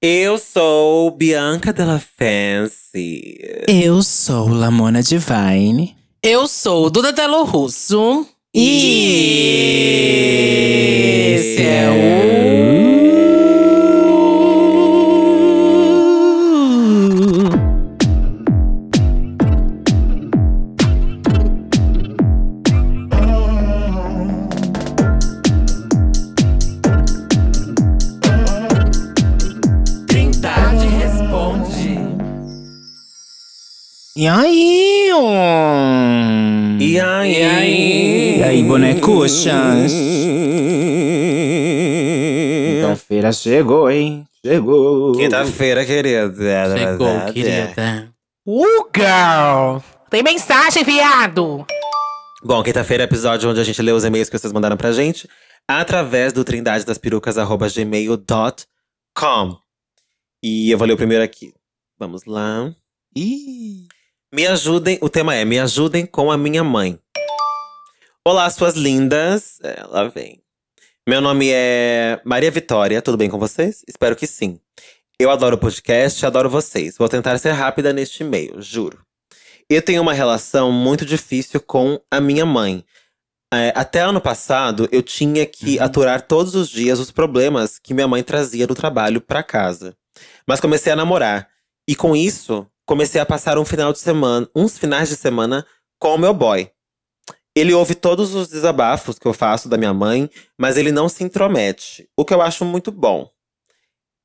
Eu sou Bianca Della Fancy. Eu sou Lamona Divine. Eu sou Duda Delo Russo. E esse é o. bonecuchas? Quinta-feira chegou, hein? Chegou. Quinta-feira, querida. Chegou, querida. Uh, girl! Tem mensagem, viado! Bom, quinta-feira é episódio onde a gente lê os e-mails que vocês mandaram pra gente através do trindadedasperucas.gmail.com. E eu vou ler o primeiro aqui. Vamos lá. Ih. Me ajudem, o tema é Me ajudem com a minha mãe. Olá, suas lindas. Ela vem. Meu nome é Maria Vitória, tudo bem com vocês? Espero que sim. Eu adoro o podcast, adoro vocês. Vou tentar ser rápida neste e-mail, juro. Eu tenho uma relação muito difícil com a minha mãe. É, até ano passado, eu tinha que aturar todos os dias os problemas que minha mãe trazia do trabalho pra casa. Mas comecei a namorar. E com isso, comecei a passar um final de semana, uns finais de semana com o meu boy. Ele ouve todos os desabafos que eu faço da minha mãe, mas ele não se intromete, o que eu acho muito bom.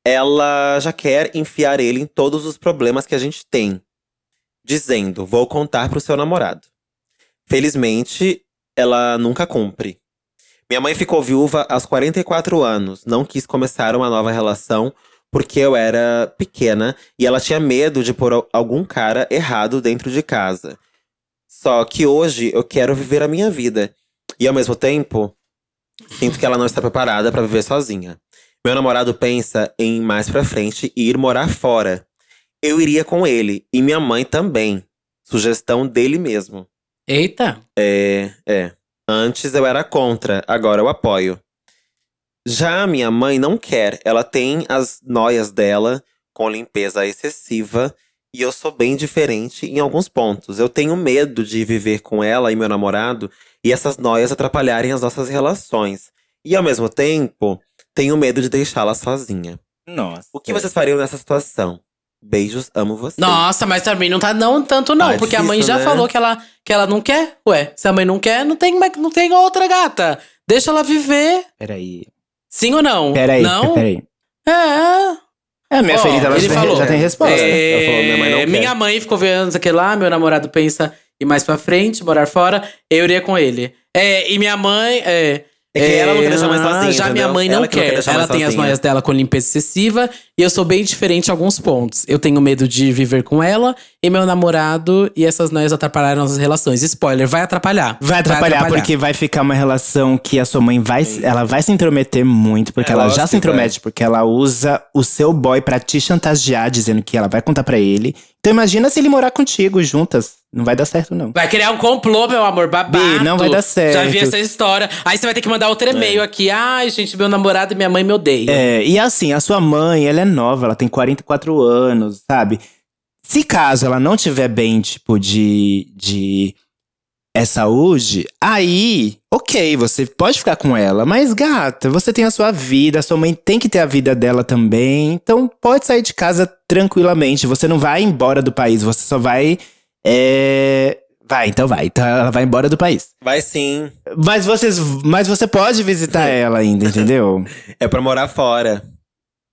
Ela já quer enfiar ele em todos os problemas que a gente tem, dizendo: "Vou contar pro seu namorado". Felizmente, ela nunca cumpre. Minha mãe ficou viúva aos 44 anos, não quis começar uma nova relação porque eu era pequena e ela tinha medo de pôr al- algum cara errado dentro de casa. Só que hoje eu quero viver a minha vida. E ao mesmo tempo, sinto que ela não está preparada para viver sozinha. Meu namorado pensa em ir mais pra frente e ir morar fora. Eu iria com ele e minha mãe também. Sugestão dele mesmo. Eita! É, é. Antes eu era contra, agora eu apoio. Já a minha mãe não quer, ela tem as noias dela com limpeza excessiva e eu sou bem diferente em alguns pontos. Eu tenho medo de viver com ela e meu namorado e essas noias atrapalharem as nossas relações. E ao mesmo tempo, tenho medo de deixá-la sozinha. Nossa. O que vocês fariam nessa situação? Beijos, amo vocês. Nossa, mas também não tá não tanto não, Ah, é porque a mãe difícil, já né? falou que ela, que ela não quer. Ué, se a mãe não quer, não tem, não tem outra gata. Deixa ela viver. Peraí. Sim ou não? Peraí, Não? peraí. É. É, minha Ó, ferida, ela ele já, falou. já tem resposta. É, Ela falou, minha mãe quer. minha mãe ficou vendo aquele lá, meu namorado pensa ir mais pra frente, morar fora, eu iria com ele. É, e minha mãe. É, É que ela não quer deixar mais ah, sozinha, Já minha entendeu? mãe não Ela que não quer quer. ela tem as sozinha. noias dela com limpeza excessiva. E eu sou bem diferente em alguns pontos. Eu tenho medo de viver com ela e meu namorado. E essas noias atrapalharam nossas relações. Spoiler, vai atrapalhar. Vai atrapalhar, porque vai ficar uma relação que a sua mãe vai, ela vai se intrometer muito, porque É, ela já se que intromete, porque ela usa o seu boy pra te chantagear, dizendo que ela vai contar pra ele. Então imagina se ele morar contigo juntas. Não vai dar certo, não. Vai criar um complô, meu amor, babado. Bi, não vai dar certo. Já vi essa história. Aí você vai ter que mandar outro e-mail aqui. Ai, gente, meu namorado e minha mãe me odeiam. É, e assim, a sua mãe, ela é nova, ela tem 44 anos, sabe? Se caso ela não tiver bem, tipo, de, de é saúde, aí, ok, você pode ficar com ela. Mas, gata, você tem a sua vida, a sua mãe tem que ter a vida dela também. Então, pode sair de casa tranquilamente. Você não vai embora do país, você só vai. É... Vai, então vai. Então ela vai embora do país. Vai sim. Mas, vocês, mas você pode visitar ela ainda, entendeu? É pra morar fora.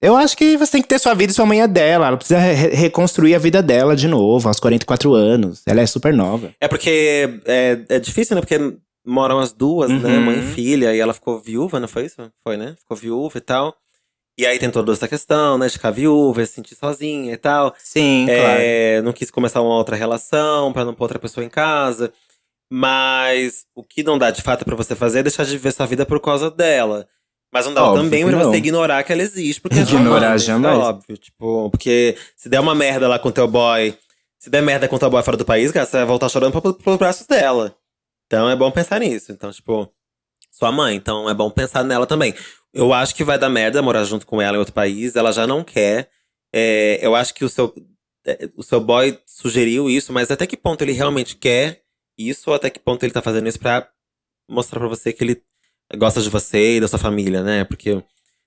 Eu acho que você tem que ter sua vida e sua mãe é dela. Ela precisa re- reconstruir a vida dela de novo, aos 44 anos. Ela é super nova. É porque é, é difícil, né? Porque moram as duas, né? Uhum. Mãe e filha. E ela ficou viúva, não foi isso? Foi, né? Ficou viúva e tal. E aí tem toda essa questão, né? De ficar viúva, se sentir sozinha e tal. Sim, É, Não quis começar uma outra relação pra não pôr outra pessoa em casa. Mas o que não dá de fato pra você fazer é deixar de viver sua vida por causa dela. Mas não dá Óbvio também pra não. você ignorar que ela existe. Porque é Ignorar isso jamais. É óbvio. Tipo, porque se der uma merda lá com teu boy, se der merda com teu boy fora do país, cara, você vai voltar chorando pro- pros braços dela. Então é bom pensar nisso. Então, tipo, sua mãe. Então é bom pensar nela também. Eu acho que vai dar merda morar junto com ela em outro país. Ela já não quer. É, eu acho que o seu, é, o seu boy sugeriu isso, mas até que ponto ele realmente quer isso ou até que ponto ele tá fazendo isso pra mostrar pra você que ele gosta de você e da sua família, né? Porque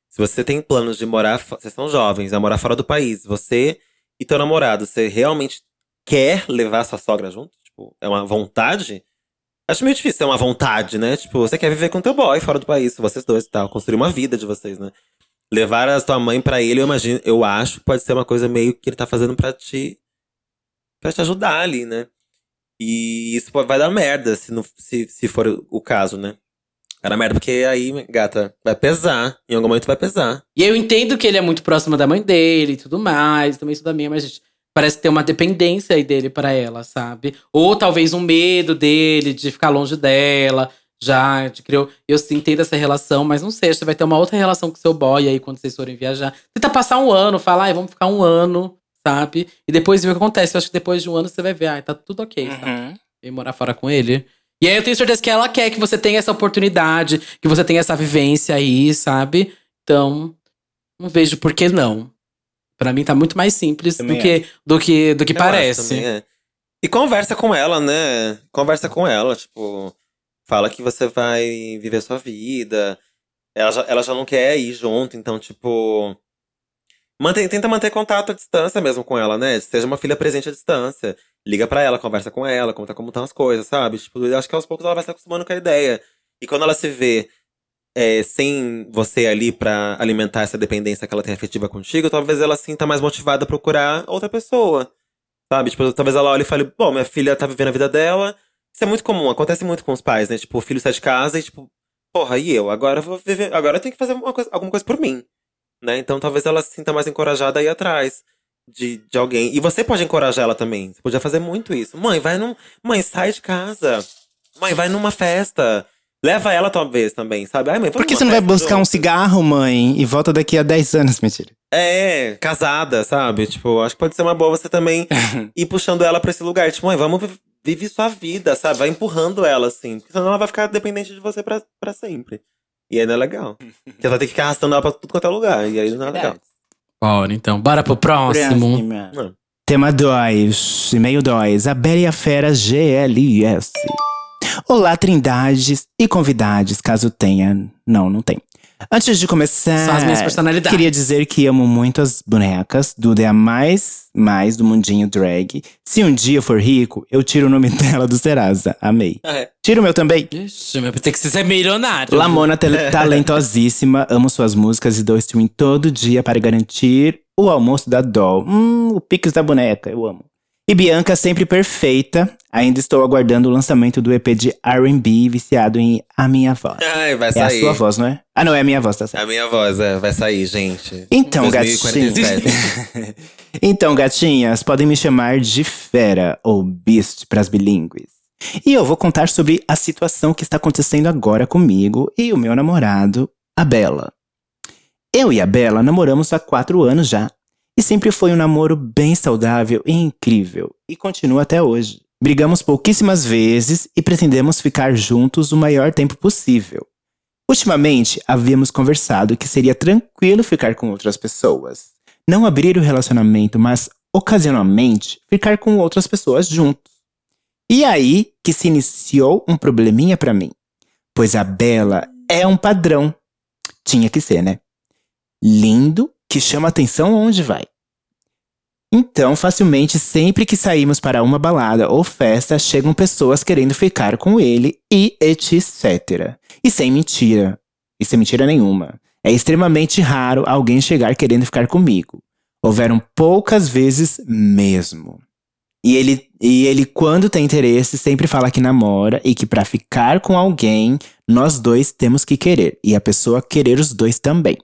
se você tem planos de morar, vocês são jovens, a morar fora do país, você e teu namorado, você realmente quer levar sua sogra junto? Tipo, é uma vontade? Acho meio difícil, é uma vontade, né? Tipo, você quer viver com teu boy fora do país, vocês dois e tal, construir uma vida de vocês, né? Levar a tua mãe para ele, eu imagino, eu acho que pode ser uma coisa meio que ele tá fazendo para te para te ajudar ali, né? E isso vai dar merda se, não, se, se for o caso, né? Dar merda, porque aí, gata, vai pesar. Em algum momento vai pesar. E eu entendo que ele é muito próximo da mãe dele e tudo mais, também isso da minha, mas gente, parece ter uma dependência aí dele para ela, sabe? Ou talvez um medo dele de ficar longe dela, já de criou. Eu sim entendo essa relação, mas não sei, você vai ter uma outra relação com seu boy aí quando vocês forem viajar. Tenta passar um ano, falar, ai, vamos ficar um ano sabe? E depois ver o que acontece. Eu acho que depois de um ano você vai ver, ah, tá tudo ok, uhum. sabe? E morar fora com ele. E aí eu tenho certeza que ela quer que você tenha essa oportunidade, que você tenha essa vivência aí, sabe? Então, não vejo por que não. Pra mim tá muito mais simples do que, do que, do que parece. Também, é. E conversa com ela, né? Conversa com ela, tipo, fala que você vai viver sua vida. Ela já, ela já não quer ir junto, então, tipo, Mantém, tenta manter contato à distância mesmo com ela, né? Seja uma filha presente à distância. Liga para ela, conversa com ela, conta como estão as coisas, sabe? Tipo, eu acho que aos poucos ela vai se acostumando com a ideia. E quando ela se vê é, sem você ali para alimentar essa dependência que ela tem afetiva contigo, talvez ela sinta mais motivada a procurar outra pessoa. Sabe? Tipo, talvez ela olhe e fale, bom, minha filha tá vivendo a vida dela. Isso é muito comum, acontece muito com os pais, né? Tipo, o filho sai de casa e, tipo, porra, e eu? Agora eu vou viver. Agora eu tenho que fazer coisa, alguma coisa por mim né? Então talvez ela se sinta mais encorajada a ir atrás de, de alguém. E você pode encorajar ela também. Você podia fazer muito isso. Mãe, vai num. Mãe, sai de casa. Mãe, vai numa festa. Leva ela talvez também, sabe? Ai, mãe, Por que você não vai buscar um cigarro, mãe, e volta daqui a 10 anos, mentira? É, casada, sabe? Tipo, acho que pode ser uma boa você também ir puxando ela pra esse lugar. Tipo, mãe, vamos viver sua vida, sabe? Vai empurrando ela, assim. Porque senão ela vai ficar dependente de você pra, pra sempre. E aí não é legal. Porque vai ter que ficar arrastando ela pra tudo quanto é lugar. E aí não é legal. Bora, então. Bora pro próximo. Próxima. Tema 2, e-mail 2, a Bela e a Fera GLS. Olá, trindades e convidados, caso tenha. Não, não tem. Antes de começar, São as minhas personalidades. queria dizer que amo muito as bonecas. Duda é a mais, mais do mundinho drag. Se um dia for rico, eu tiro o nome dela do Serasa. Amei. Ah, é. Tira o meu também. Ixi, meu, tem que ser milionário. Lamona, talentosíssima. amo suas músicas e dou streaming todo dia para garantir o almoço da Doll. Hum, o Pix da boneca, eu amo. E Bianca sempre perfeita. Ainda estou aguardando o lançamento do EP de R&B viciado em A Minha Voz. Ai, vai sair. É a sua voz, não é? Ah, não, é a minha voz, tá certo. É a minha voz, é. Vai sair, gente. Então, gatinhas. então, gatinhas, podem me chamar de Fera ou Beast pras bilíngues. E eu vou contar sobre a situação que está acontecendo agora comigo e o meu namorado, a Bela. Eu e a Bela namoramos há quatro anos já. E sempre foi um namoro bem saudável e incrível, e continua até hoje. Brigamos pouquíssimas vezes e pretendemos ficar juntos o maior tempo possível. Ultimamente, havíamos conversado que seria tranquilo ficar com outras pessoas. Não abrir o relacionamento, mas ocasionalmente ficar com outras pessoas juntos. E aí que se iniciou um probleminha para mim, pois a Bela é um padrão. Tinha que ser, né? Lindo, que chama atenção onde vai. Então, facilmente, sempre que saímos para uma balada ou festa, chegam pessoas querendo ficar com ele e etc. E sem mentira. E sem mentira nenhuma. É extremamente raro alguém chegar querendo ficar comigo. Houveram poucas vezes mesmo. E ele, e ele, quando tem interesse, sempre fala que namora e que para ficar com alguém, nós dois temos que querer. E a pessoa querer os dois também.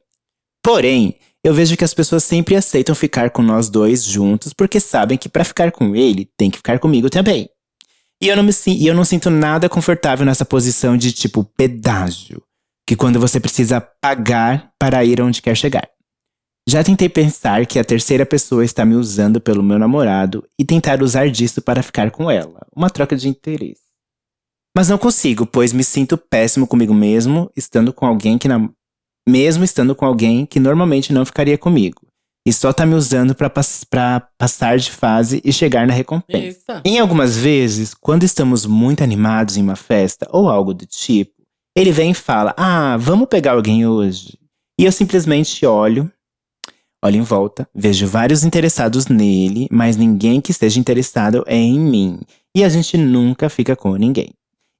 Porém, eu vejo que as pessoas sempre aceitam ficar com nós dois juntos porque sabem que para ficar com ele tem que ficar comigo também. E eu, não me, e eu não sinto nada confortável nessa posição de tipo pedágio, que quando você precisa pagar para ir onde quer chegar. Já tentei pensar que a terceira pessoa está me usando pelo meu namorado e tentar usar disso para ficar com ela, uma troca de interesse. Mas não consigo, pois me sinto péssimo comigo mesmo, estando com alguém que. Mesmo estando com alguém que normalmente não ficaria comigo. E só tá me usando pass pra passar de fase e chegar na recompensa. Eita. Em algumas vezes, quando estamos muito animados em uma festa ou algo do tipo, ele vem e fala: Ah, vamos pegar alguém hoje. E eu simplesmente olho, olho em volta, vejo vários interessados nele, mas ninguém que esteja interessado é em mim. E a gente nunca fica com ninguém.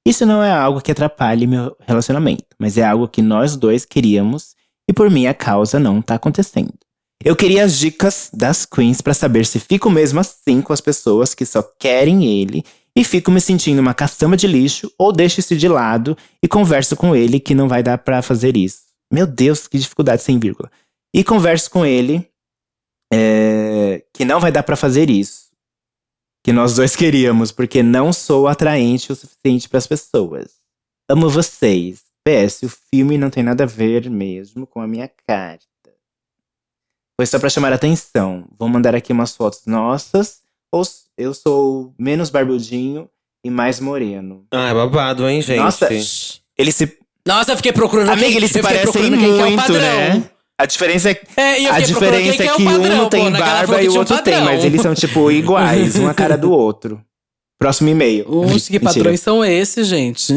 Isso não é algo que atrapalhe meu relacionamento, mas é algo que nós dois queríamos e por minha causa não tá acontecendo. Eu queria as dicas das queens pra saber se fico mesmo assim com as pessoas que só querem ele e fico me sentindo uma caçamba de lixo ou deixo isso de lado e converso com ele que não vai dar pra fazer isso. Meu Deus, que dificuldade sem vírgula. E converso com ele é, que não vai dar pra fazer isso. Que nós dois queríamos, porque não sou atraente o suficiente pras pessoas. Amo vocês. PS, o filme não tem nada a ver mesmo com a minha carta. Foi só pra chamar a atenção. Vou mandar aqui umas fotos nossas. Ou eu sou menos barbudinho e mais moreno. Ah, é babado, hein, gente? Nossa, ele se. Nossa, eu fiquei procurando Amiga, quem, eles se parecem procurando quem que é o muito, padrão. né? A diferença é, É, a diferença é que é o padrão, um tem pô, barba e o tinha um outro tem, mas eles são, tipo, iguais, uma cara do outro. Próximo e-mail. Uns que padrões são esses, gente?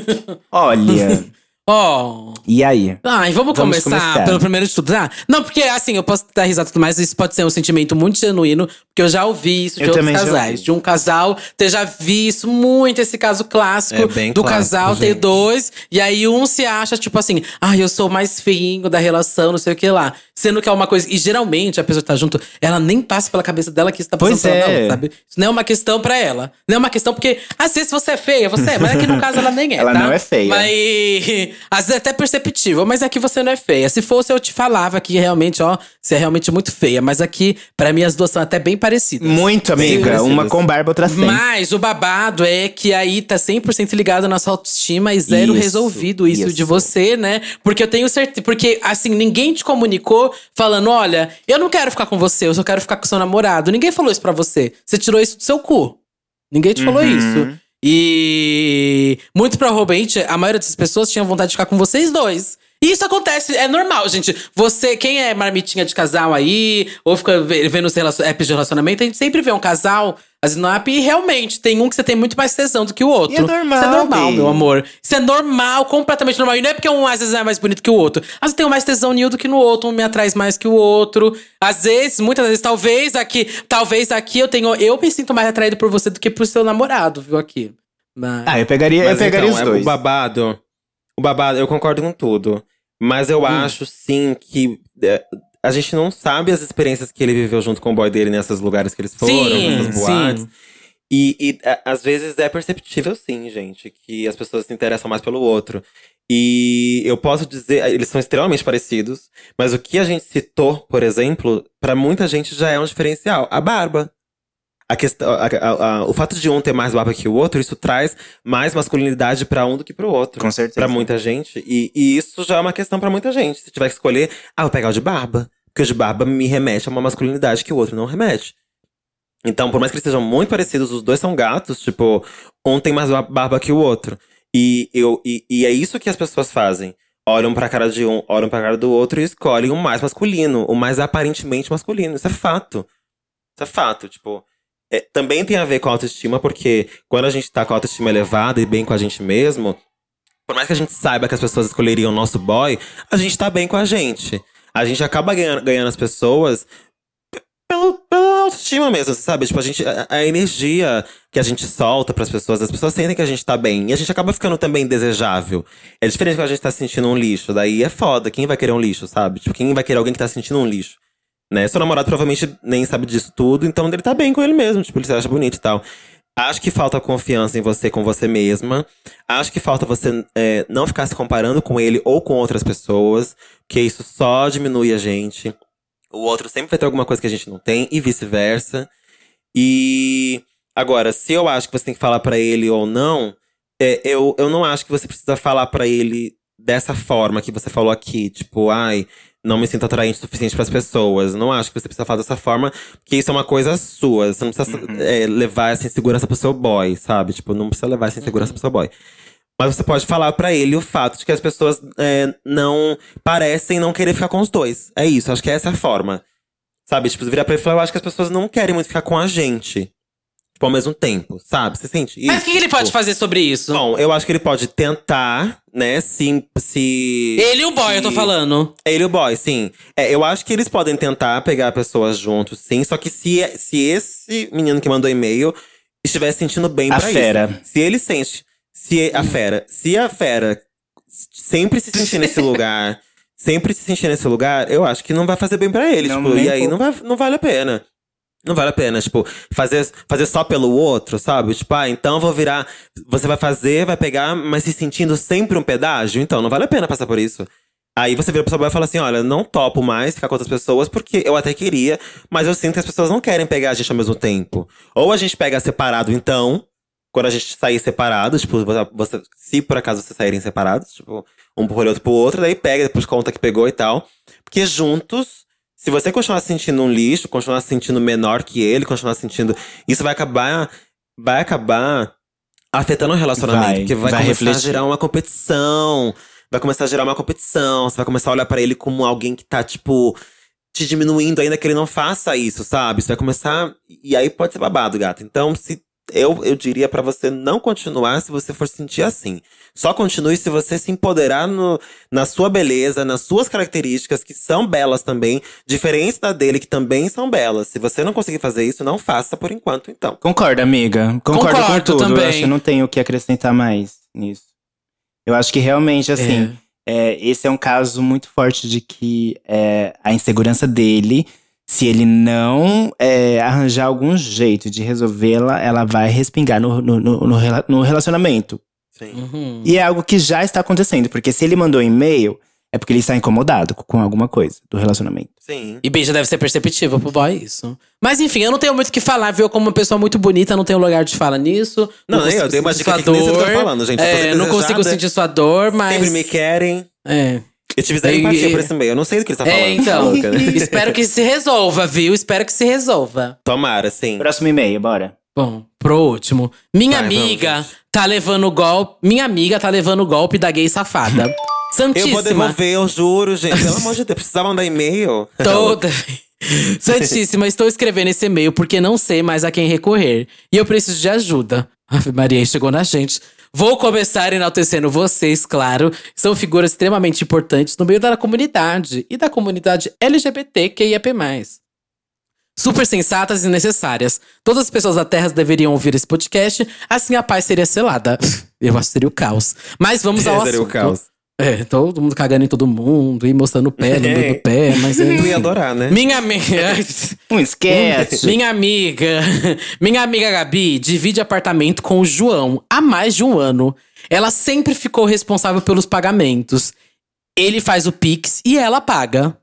Olha, Ó. e aí? Ai, vamos, Vamos começar, começar. pelo primeiro de tudo. Ah, não, porque assim, eu posso dar risada e tudo mais, isso pode ser um sentimento muito genuíno, porque eu já ouvi isso de Eu outros casais. De um casal ter já visto muito esse caso clássico É bem do clássico, casal ter gente. dois, e aí um se acha, tipo assim, ah, eu sou mais feinho da relação, não sei o que lá. Sendo que é uma coisa. E geralmente a pessoa que tá junto, ela nem passa pela cabeça dela que isso tá passando Pois pela é. dela, sabe? Isso não é uma questão pra ela. Não é uma questão porque, às vezes você é feia, você é, mas aqui no caso ela nem é. Ela tá? não é feia. Mas às vezes é até perceptível, mas aqui você não é feia. Se fosse, eu te falava que realmente, ó, você é realmente muito feia. Mas aqui, pra mim, as duas são até bem parecidas. Muito, amiga. parecidas. Uma com barba, outra sem. Mas o babado é que aí tá 100% ligado na sua autoestima e zero Isso, resolvido isso, isso. de você, né? Porque eu tenho certeza. Porque, assim, ninguém te comunicou falando: olha, eu não quero ficar com você, eu só quero ficar com seu namorado. Ninguém falou isso pra você. Você tirou isso do seu cu. Ninguém te falou Uhum. isso. E muito provavelmente a maioria dessas pessoas tinha vontade de ficar com vocês dois. E isso acontece, é normal, gente. Você, quem é marmitinha de casal aí, ou fica ve- vendo os relacion- apps de relacionamento, a gente sempre vê um casal, app, e realmente tem um que você tem muito mais tesão do que o outro. E é normal, Isso é normal, meu amor. Isso é normal, completamente normal. E não é porque um às vezes é mais bonito que o outro. Às vezes tem um mais tesão em um do que no outro, um me atrai mais que o outro. Às vezes, muitas vezes, talvez aqui, talvez aqui eu tenho. Eu me sinto mais atraído por você do que por seu namorado, viu, aqui. Mas. Ah, eu pegaria, eu Mas pegaria então, os é, dois. o babado. O babado, eu concordo com tudo. Mas eu acho, sim, que é, a gente não sabe as experiências que ele viveu junto com o boy dele nesses lugares que eles foram, Sim, nessas boates. sim. E, e, a- às vezes é perceptível, sim, gente, que as pessoas se interessam mais pelo outro. E eu posso dizer, eles são extremamente parecidos, mas o que a gente citou, por exemplo, pra muita gente já é um diferencial. A barba. A questão, a- a- a- o fato de um ter mais barba que o outro, isso traz mais masculinidade pra um do que pro outro. Com certeza. Pra muita gente. E, e isso já é uma questão pra muita gente. Se tiver que escolher, ah, vou pegar o de barba. Porque o de barba me remete a uma masculinidade que o outro não remete. Então, por mais que eles sejam muito parecidos, os dois são gatos, tipo, um tem mais ba- barba que o outro. E, eu, e, e é isso que as pessoas fazem. Olham pra cara de um, olham pra cara do outro e escolhem o mais masculino, o mais aparentemente masculino. Isso é fato. Isso é fato, tipo. É, também tem a ver com a autoestima, porque quando a gente tá com a autoestima elevada e bem com a gente mesmo, por mais que a gente saiba que as pessoas escolheriam o nosso boy, a gente tá bem com a gente. A gente acaba ganhando, ganhando as pessoas pelo, pela autoestima mesmo, sabe? Tipo, a gente. A, a energia que a gente solta pras pessoas, as pessoas sentem que a gente tá bem. E a gente acaba ficando também desejável. É diferente quando a gente tá se sentindo um lixo. Daí é foda. Quem vai querer um lixo, sabe? Tipo, quem vai querer alguém que tá se sentindo um lixo? Né? Seu namorado provavelmente nem sabe disso tudo, então ele tá bem com ele mesmo. Tipo, ele se acha bonito e tal. Acho que falta confiança em você com você mesma. Acho que falta você é, não ficar se comparando com ele ou com outras pessoas, que isso só diminui a gente. O outro sempre vai ter alguma coisa que a gente não tem e vice-versa. E agora, se eu acho que você tem que falar pra ele ou não, é, eu, eu não acho que você precisa falar pra ele dessa forma que você falou aqui, tipo, ai, não me sinto atraente o suficiente para as pessoas. Não acho que você precisa falar dessa forma, porque isso é uma coisa sua. Você não precisa Uhum. é, levar essa insegurança pro seu boy, sabe? Tipo, não precisa levar essa insegurança pro seu boy. Mas você pode falar pra ele o fato de que as pessoas é, não parecem não querer ficar com os dois. É isso, acho que essa é a forma. Sabe? Tipo, virar pra ele e falar, eu acho que as pessoas não querem muito ficar com a gente. Tipo, ao mesmo tempo, sabe? Você sente isso? Mas o que, que ele pode Tipo, fazer sobre isso? Bom, eu acho que ele pode tentar, né, se. se ele e o boy, eu tô se- falando. Ele e o boy, sim. É, eu acho que eles podem tentar pegar pessoas juntos, sim. Só que se, se esse menino que mandou e-mail estiver se sentindo bem A pra fera. isso. Se ele sente. Se a fera. Se a fera sempre se sentir nesse lugar. Sempre se sentir nesse lugar, eu acho que não vai fazer bem pra ele. Não, tipo, e aí pouco. não, vai, não vale a pena. Não vale a pena, tipo, fazer, fazer só pelo outro, sabe? Tipo, ah, então vou virar. Você vai fazer, vai pegar, mas se sentindo sempre um pedágio? Então, não vale a pena passar por isso. Aí você vira pro seu boy e fala assim: olha, não topo mais ficar com outras pessoas, porque eu até queria, mas eu sinto que as pessoas não querem pegar a gente ao mesmo tempo. Ou a gente pega separado, então, quando a gente sair separado, tipo, você, se por acaso vocês saírem separados, tipo, um por outro pro outro, daí pega, depois conta que pegou e tal. Porque juntos, se você continuar se sentindo um lixo, continuar se sentindo menor que ele, continuar se sentindo. Isso vai acabar. Vai acabar afetando o relacionamento. Vai, porque vai, vai começar a refletir. gerar uma competição. Vai começar a gerar uma competição. Você vai começar a olhar pra ele como alguém que tá, tipo, te diminuindo ainda que ele não faça isso, sabe? Você vai começar. E aí pode ser babado, gato. Então, se. Eu, eu diria pra você não continuar se você for se sentir assim. Só continue se você se empoderar no, na sua beleza, nas suas características, que são belas também, diferentes da dele, que também são belas. Se você não conseguir fazer isso, não faça por enquanto, então. Concordo, amiga. Concordo, Concordo com tudo. também. Eu acho que não tenho o que acrescentar mais nisso. Eu acho que realmente, assim, é, esse é um caso muito forte de que é, a insegurança dele, se ele não é, arranjar algum jeito de resolvê-la, ela vai respingar no, no, no, no rela- no relacionamento. Sim. Uhum. E é algo que já está acontecendo, porque se ele mandou um e-mail, é porque ele está incomodado com- alguma coisa do relacionamento. Sim. E beijo deve ser perceptível pro boy, isso. Mas enfim, eu não tenho muito o que falar, viu? Como uma pessoa muito bonita, não tenho lugar de fala nisso. Não, consigo eu dei uma dica que nem você tá falando, gente. É, não consigo sentir sua dor, mas. Sempre me querem. É. Eu tive zero E- empatia e- por esse e-mail. Eu não sei do que ele tá falando. É, então. né? Espero que se resolva, viu? Espero que se resolva. Tomara, sim. Próximo e-mail, bora. Bom, pro último. Minha Vai, vamos, amiga gente. tá levando golpe. Minha amiga tá levando o golpe da gay safada. Eu Santíssima. vou devolver, eu juro, gente. Pelo amor de Deus, precisava mandar e-mail. Toda. Santíssima, estou escrevendo esse e-mail porque não sei mais a quem recorrer. E eu preciso de ajuda. Ave Maria, chegou na gente. Vou começar enaltecendo vocês, claro. São figuras extremamente importantes no meio da comunidade e da comunidade LGBTQIAP+. Super sensatas e necessárias. Todas as pessoas da Terra deveriam ouvir esse podcast, assim a paz seria selada. Eu acho que seria o caus. Mas vamos ao Seria o assunto. caos. É, todo mundo cagando em todo mundo e mostrando o pé no meio do pé, mas Tu ia adorar, né? Minha amiga. Um sketch. minha amiga. Minha amiga Gabi divide apartamento com o João há mais de um ano. Ela sempre ficou responsável pelos pagamentos. Ele faz o Pix e ela paga.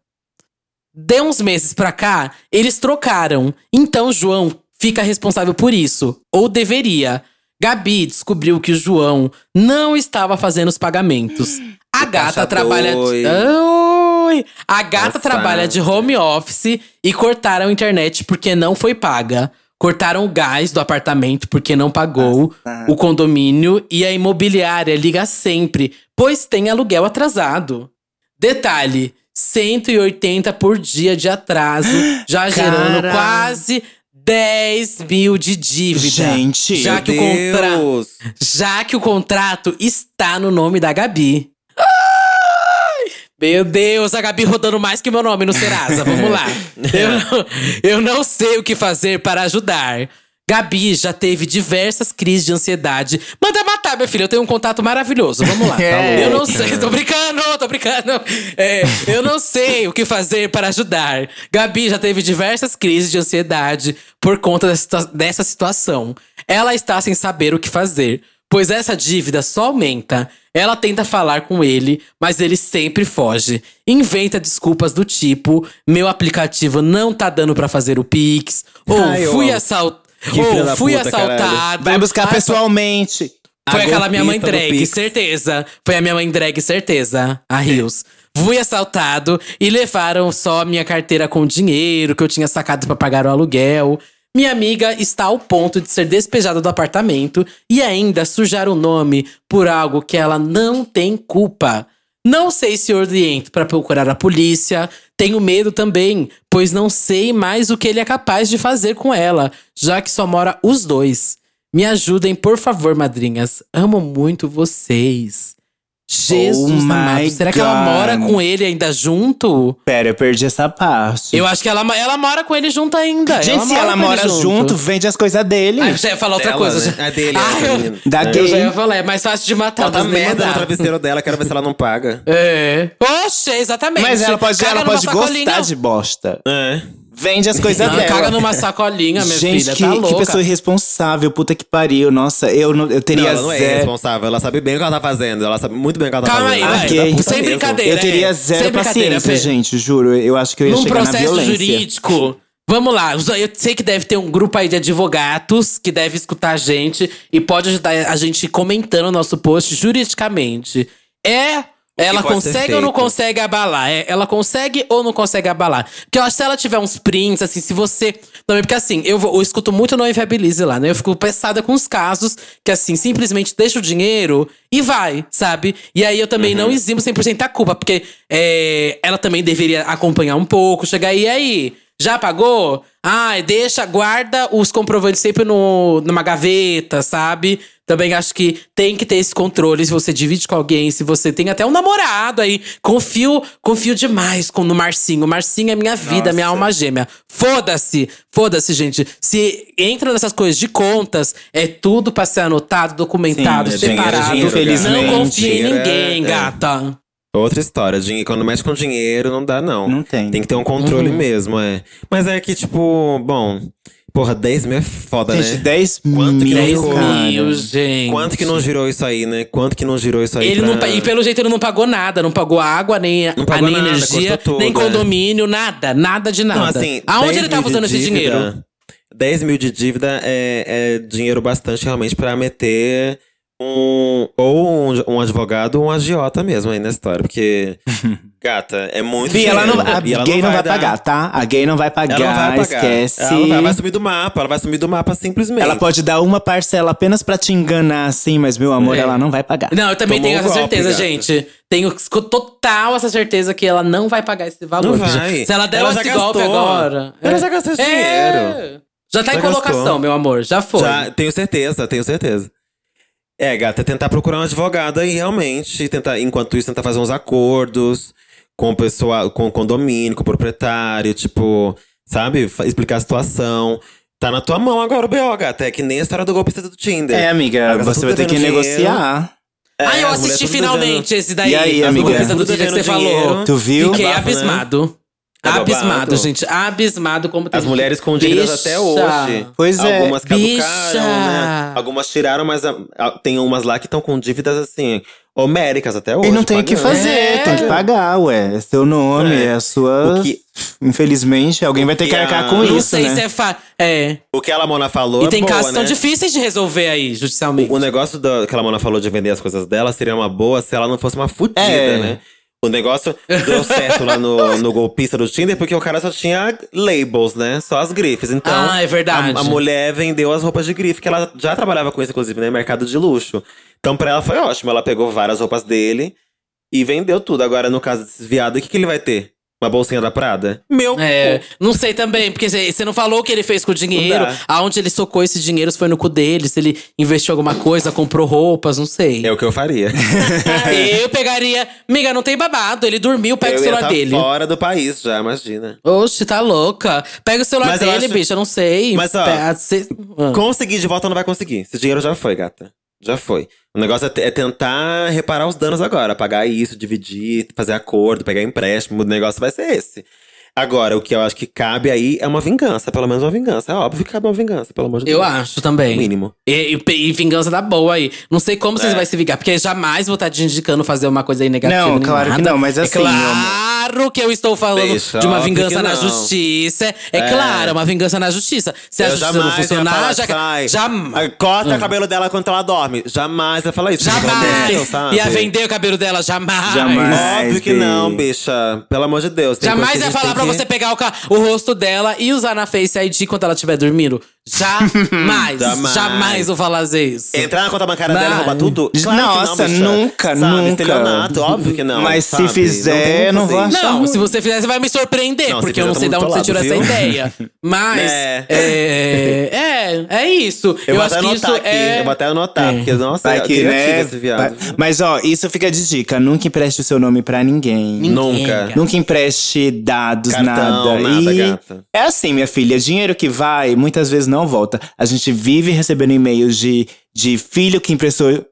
De uns meses pra cá, eles trocaram. Então o João fica responsável por isso. Ou deveria. Gabi descobriu que o João não estava fazendo os pagamentos. A gata trabalha. Oi! A gata Nossa. trabalha de home office e cortaram a internet porque não foi paga. Cortaram o gás do apartamento porque não pagou o condomínio e a imobiliária liga sempre, pois tem aluguel atrasado. Detalhe: 180 por dia de atraso, já gerando quase 10 mil de dívida. Gente, já que, o contra... Deus. já que o contrato está no nome da Gabi. Ai! Meu Deus, a Gabi rodando mais que meu nome no Serasa. Vamos lá. Eu não, eu não sei o que fazer para ajudar. Gabi já teve diversas crises de ansiedade. Manda matar, meu filho. Eu tenho um contato maravilhoso. Vamos lá. É. Eu não sei. Tô brincando, tô brincando. É, eu não sei o que fazer para ajudar. Gabi já teve diversas crises de ansiedade por conta dessa situação. Ela está sem saber o que fazer, pois essa dívida só aumenta. Ela tenta falar com ele, mas ele sempre foge. Inventa desculpas do tipo: meu aplicativo não tá dando pra fazer o Pix, ou Ai, fui Ou fui puta, caralho. assaltado. Vai buscar Ai, pessoalmente. Foi A aquela minha mãe drag, certeza. Foi a minha mãe drag, certeza. A Rios. Fui assaltado e levaram só minha carteira com dinheiro que eu tinha sacado pra pagar o aluguel. Minha amiga está ao ponto de ser despejada do apartamento e ainda sujar o nome por algo que ela não tem culpa. Não sei se oriento para procurar a polícia. Tenho medo também, pois não sei mais o que ele é capaz de fazer com ela, já que só mora os dois. Me ajudem, por favor, madrinhas. Amo muito vocês. Jesus Oh amado. Será que ela God. mora com ele ainda junto? Pera, eu perdi essa parte. Eu acho que ela, ela mora com ele junto ainda. Gente, se ela com ele mora junto, vende as coisas dele. Ai, já ia falar outra Dela, coisa. né? É dele, Ah, é eu- menina. Da gay. Eu já ia falar, é mais fácil de matar. Do que merda no travesseiro dela, quero ver se ela não paga. É. Oxe, exatamente. Mas ela pode, Caga ela pode gostar de bosta. É. Vende as coisas Não, dela. caga numa sacolinha, minha Gente, filha. que, tá que louca. pessoa irresponsável. Puta que pariu. Nossa, eu, não, eu teria Não, ela não é zero. responsável, ela sabe bem o que ela tá fazendo. Ela sabe muito bem o que ela tá Calma aí, fazendo. vai. Ok. Da puta Sem mesmo. brincadeira. Eu teria é. zero Sem brincadeira, paciência, Fê. gente, juro. Eu acho que eu ia Num chegar na processo violência. jurídico. Vamos lá, eu sei que deve ter um grupo aí de advogados que deve escutar a gente e pode ajudar a gente comentando o nosso post juridicamente. É. Ela consegue ou não consegue abalar? É, ela consegue ou não consegue abalar? Porque eu acho que se ela tiver uns prints, assim, se você. Também, porque assim, eu, vou- eu escuto muito no Inviabilize lá, né? Eu fico pensada com os casos que, assim, simplesmente deixa o dinheiro e vai, sabe? E aí eu também Uhum. não eximo 100% a culpa, porque é, ela também deveria acompanhar um pouco, chegar aí, e aí? Já pagou? Ai, deixa, guarda os comprovantes sempre no, numa gaveta, sabe? Também acho que tem que ter esse controle se você divide com alguém, se você tem até um namorado aí. Confio, confio demais com, no Marcinho. O Marcinho é minha vida, minha Nossa. alma gêmea. Foda-se, foda-se, gente. Se entra nessas coisas de contas, é tudo pra ser anotado, documentado, Sim, é dinheiro, separado. dinheiro, infelizmente. Não confia em é- ninguém, é. gata. Outra história. Quando mexe com dinheiro, não dá, não. Não tem. Tem que ter um controle Uhum. mesmo, é. Mas é que, tipo, bom. Porra, 10 mil é foda, Gente, né? 10 Quanto que mil, não 10 ficou? cara. mil, gente. Quanto que não girou isso aí, né? Quanto que não girou isso aí Ele pra... não, e pelo jeito ele não pagou nada, não pagou água, nem, Não pagou nem nada, energia, tudo, nem é. condomínio, nada, nada de nada. Não, assim, Aonde 10 ele tava usando esse dinheiro? 10 mil de dívida é, é dinheiro bastante realmente pra meter um ou um, um advogado ou um agiota mesmo aí na história. Porque, gata, é muito Fih, ela não, a E ela gay não vai, dar- pagar, tá? A gay não vai pagar, Ela não vai pagar. esquece. Ela, não vai, vai sumir do mapa, ela vai sumir do mapa simplesmente. Ela pode dar uma parcela apenas pra te enganar, assim, mas meu amor, É. ela não vai pagar. Não, eu também Tomou tenho essa golpe, certeza, gata. gente. Tenho total essa certeza que ela não vai pagar esse valor. Não vai. Se ela der Ela já esse golpe gastou. agora. Ela é. já gastou esse É. dinheiro. Já tá Já em colocação, gastou. meu amor. Já foi. Já, tenho certeza, tenho certeza. É, gata, é tentar procurar um advogado aí realmente. Tentar, enquanto isso, tentar fazer uns acordos com o pessoal, com o condomínio, com o proprietário, tipo, sabe? Explicar a situação. Tá na tua mão agora o BO, gata. É que nem a história do golpista do Tinder. É, amiga, tá você vai ter que devendo dinheiro. negociar. É, ah, eu assisti tudo finalmente esse daí. E aí, amiga? golpista do Tudo dia que você devendo falou. dinheiro. Tu viu? Fiquei É bafo, né? abismado. É abismado, babado. gente. Abismado como tem As mulheres com Bicha. dívidas até hoje. Pois é. Algumas caducaram, né? Algumas tiraram, mas a- a- tem umas lá que estão com dívidas assim, homéricas até hoje. E não tem o que fazer, É. tem que pagar, ué. É seu nome, É. é, a sua. O que, Infelizmente, alguém vai ter que que arcar a- com Não isso, sei né? se é fa... É. o que a Lamona falou E é tem boa, casos né? tão difíceis de resolver aí, judicialmente. O negócio da, que a Lamona falou de vender as coisas dela seria uma boa se ela não fosse uma fudida, É. né? O negócio deu certo lá no, no golpista do Tinder porque o cara só tinha labels, né? Só as grifes. Então, Ah, é verdade. A, a mulher vendeu as roupas de grife, que ela já trabalhava com isso, inclusive, né? Mercado de luxo. Então, pra ela foi ótimo. Ela pegou várias roupas dele e vendeu tudo. Agora, no caso desses viados, o que, que ele vai ter? Uma bolsinha da Prada? Meu É, cu. não sei também, porque você não falou o que ele fez com o dinheiro, aonde ele socou esse dinheiro, se foi no cu dele, se ele investiu alguma coisa, comprou roupas, não sei. É o que eu faria. Eu pegaria. Miga, não tem babado, ele dormiu, pega eu o ia celular tá dele. fora do país já, imagina. Oxe, tá louca. Pega o celular Mas eu dele, acho- bicha, eu não sei. Mas, ó, Ah. Conseguir de volta não vai conseguir. Esse dinheiro já foi, gata. Já foi. O negócio é, é tentar reparar os danos agora. Pagar isso, dividir, fazer acordo, pegar empréstimo. O negócio vai ser esse. Agora, o que eu acho que cabe aí é uma vingança, pelo menos uma vingança. É óbvio que cabe uma vingança, pelo amor de Eu Deus. acho também. Mínimo. E, e- e vingança da boa aí. Não sei como vocês É. vão se vingar, porque jamais vou estar te indicando fazer uma coisa aí negativa. Não, claro que nada. não, mas assim, É claro que eu estou falando Deixa, de uma vingança que na justiça. É, É. claro, uma vingança na justiça. Se a Eu justiça jamais não funcionar, já. sai. Jamais. Ah, Corta o cabelo dela quando ela dorme. Jamais vai falar isso. Deus, Jamais. sabe? Ia vender o cabelo dela, jamais. Jamais. Óbvio que não, bicha. Pelo amor de Deus. tem Jamais ia que a falar pra que- você pegar o, ca- o rosto dela e usar na Face ID quando ela estiver dormindo. Jamais. Jamais. jamais vou fazer isso. Entrar na conta bancária dela e Não. roubar tudo? Claro que Nossa, não, nunca, sabe? nunca. Estelionato, óbvio que não. Mas se sabe? fizer, tem como não vou achar. Não, se você fizer, você vai me surpreender, Não, se porque eu fizer, não tá sei de onde você tirou essa ideia. Mas É. é, é, é isso. Eu, vou acho até que anotar isso aqui. é. Eu vou até anotar, É. porque, nossa, Vai é que, né? esse viado. Mas ó, isso fica de dica. Nunca empreste o seu nome pra ninguém. Ninguém, Nunca. Nunca empreste dados, Cartão, nada. nada, e gata. é assim, minha filha, dinheiro que vai, muitas vezes não volta. A gente vive recebendo e-mails de, de filho que emprestou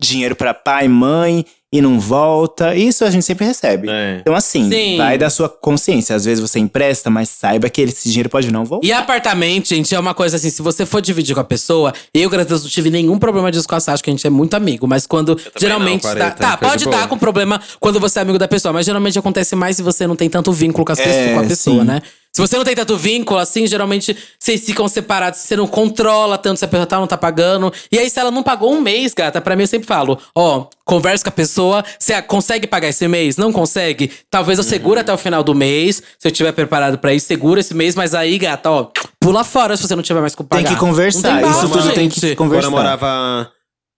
dinheiro pra pai, mãe e não volta. Isso a gente sempre recebe. É. Então, assim, Sim. vai da sua consciência. Às vezes você empresta, mas saiba que esse dinheiro pode não voltar. E apartamento, gente, é uma coisa assim, se você for dividir com a pessoa, eu, graças a Deus, não tive nenhum problema disso com a Sasha, que a gente é muito amigo. Mas quando geralmente não, tá. Quareta, Tá, coisa pode de dar com problema quando você é amigo da pessoa, mas geralmente acontece mais se você não tem tanto vínculo com, as É, pessoas, com a pessoa, sim. né? Se você não tem tanto vínculo, assim, geralmente vocês ficam separados, você não controla tanto se a pessoa tá ou não tá pagando. E aí, se ela não pagou um mês, gata, pra mim eu sempre falo: ó, conversa com a pessoa, você consegue pagar esse mês? Não consegue? Talvez eu segure até o final do mês, se eu tiver preparado pra isso, segura esse mês, mas aí, gata, ó, pula fora se você não tiver mais como pagar. Tem que conversar. Não tem Isso tudo tem que Quando conversar. eu morava.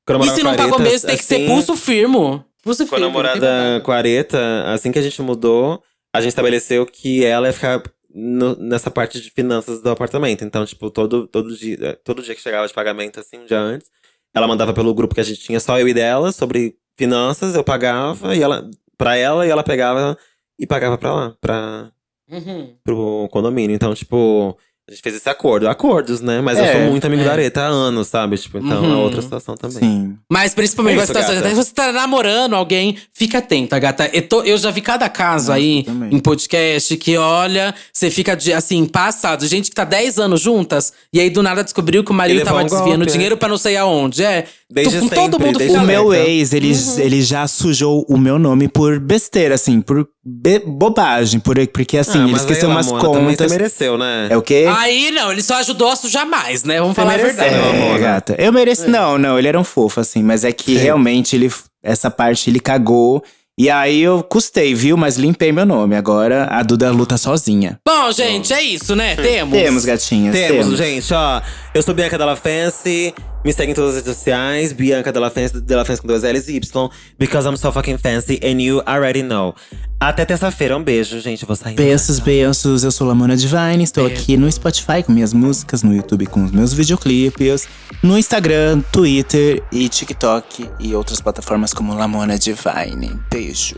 Quando eu E morava se não com pagou mesmo, tem que ser assim, pulso firme. Pulso Quando firme. a não tem morada problema. com a Areta, assim que a gente mudou, a gente estabeleceu que ela ia ficar no- nessa parte de finanças do apartamento. Então, tipo, todo, todo, dia, todo dia que chegava de pagamento, assim, um dia antes, ela mandava pelo grupo que a gente tinha, só eu e dela, sobre finanças, eu pagava e ela, pra ela, e ela pegava e pagava pra lá, pra, Uhum. pro condomínio. Então, tipo, a gente fez esse acordo. Acordos, né? Mas eu É, sou muito amigo é. da Areta há anos, sabe? Tipo, então é Uhum. outra situação também. Sim. Mas principalmente É na isso, até se você tá namorando alguém, fica atenta, gata. Eu, tô- eu já vi cada caso Nossa, aí também. em podcast que, olha, você fica de- assim, passado. Gente que tá 10 anos juntas e aí do nada descobriu que o marido Ele tava um desviando golpe, dinheiro pra não sei aonde. É. Desde Tu- todo sempre, mundo desde O meu ex, ele, Uhum. ele já sujou o meu nome por besteira, assim, por be- bobagem. Por, porque, assim, Ah, ele esqueceu umas também contas. Você mereceu, né? É o quê? Aí não, ele só ajudou a sujar mais, né? Vamos Você falar a mereceu, verdade. meu amor. É, gata. Eu mereço. Não, não, ele era um fofo, assim, mas é que Sim. realmente ele. Essa parte ele cagou. E aí eu custei, viu? Mas limpei meu nome. Agora a Duda luta sozinha. Bom, gente, é isso, né? Temos. Temos, gatinhas. Temos, Temos. gente, ó. Eu sou Bianca Della Fancy. Me segue em todas as redes sociais. Bianca Della Fancy, Della Fancy com dois L's e Y. Because I'm so fucking fancy and you already know. Até terça-feira. Um beijo, gente. Eu vou sair. Beijos, beijos. Eu sou Lamona Divine. Estou Beijo. aqui no Spotify com minhas músicas, no YouTube com os meus videoclipes, no Instagram, Twitter e TikTok e outras plataformas como Lamona Divine. Beijo.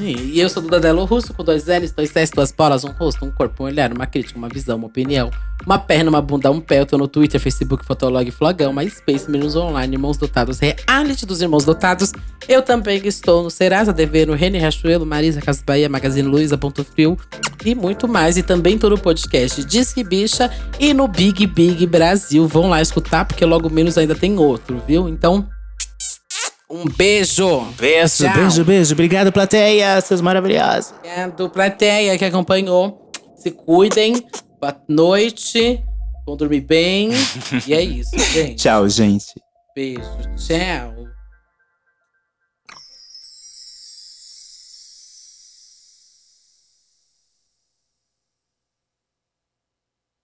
E eu sou Duda Delo Russo, com dois L's, dois S, duas bolas, um rosto, um corpo, um olhar, uma crítica, uma visão, uma opinião, uma perna, uma bunda, um pé. Eu tô no Twitter, Facebook, Fotolog, Flogão, MySpace, Meninos Online, Irmãos Dotados, Reality dos Irmãos Dotados. Eu também estou no Serasa TV, no Rene Rachuelo, Marisa Bahia, Magazine Luiza, Ponto Frio e muito mais. E também tô no podcast Disque Bicha e no Big Big Brasil. Vão lá escutar, porque logo menos ainda tem outro, viu? Então, um beijo! Beijo, Tchau. beijo, beijo. Obrigado, plateia, seus maravilhosos. Obrigado, plateia que acompanhou. Se cuidem. Boa noite. Vão dormir bem. e é isso, gente. Tchau, gente. Beijo. Tchau.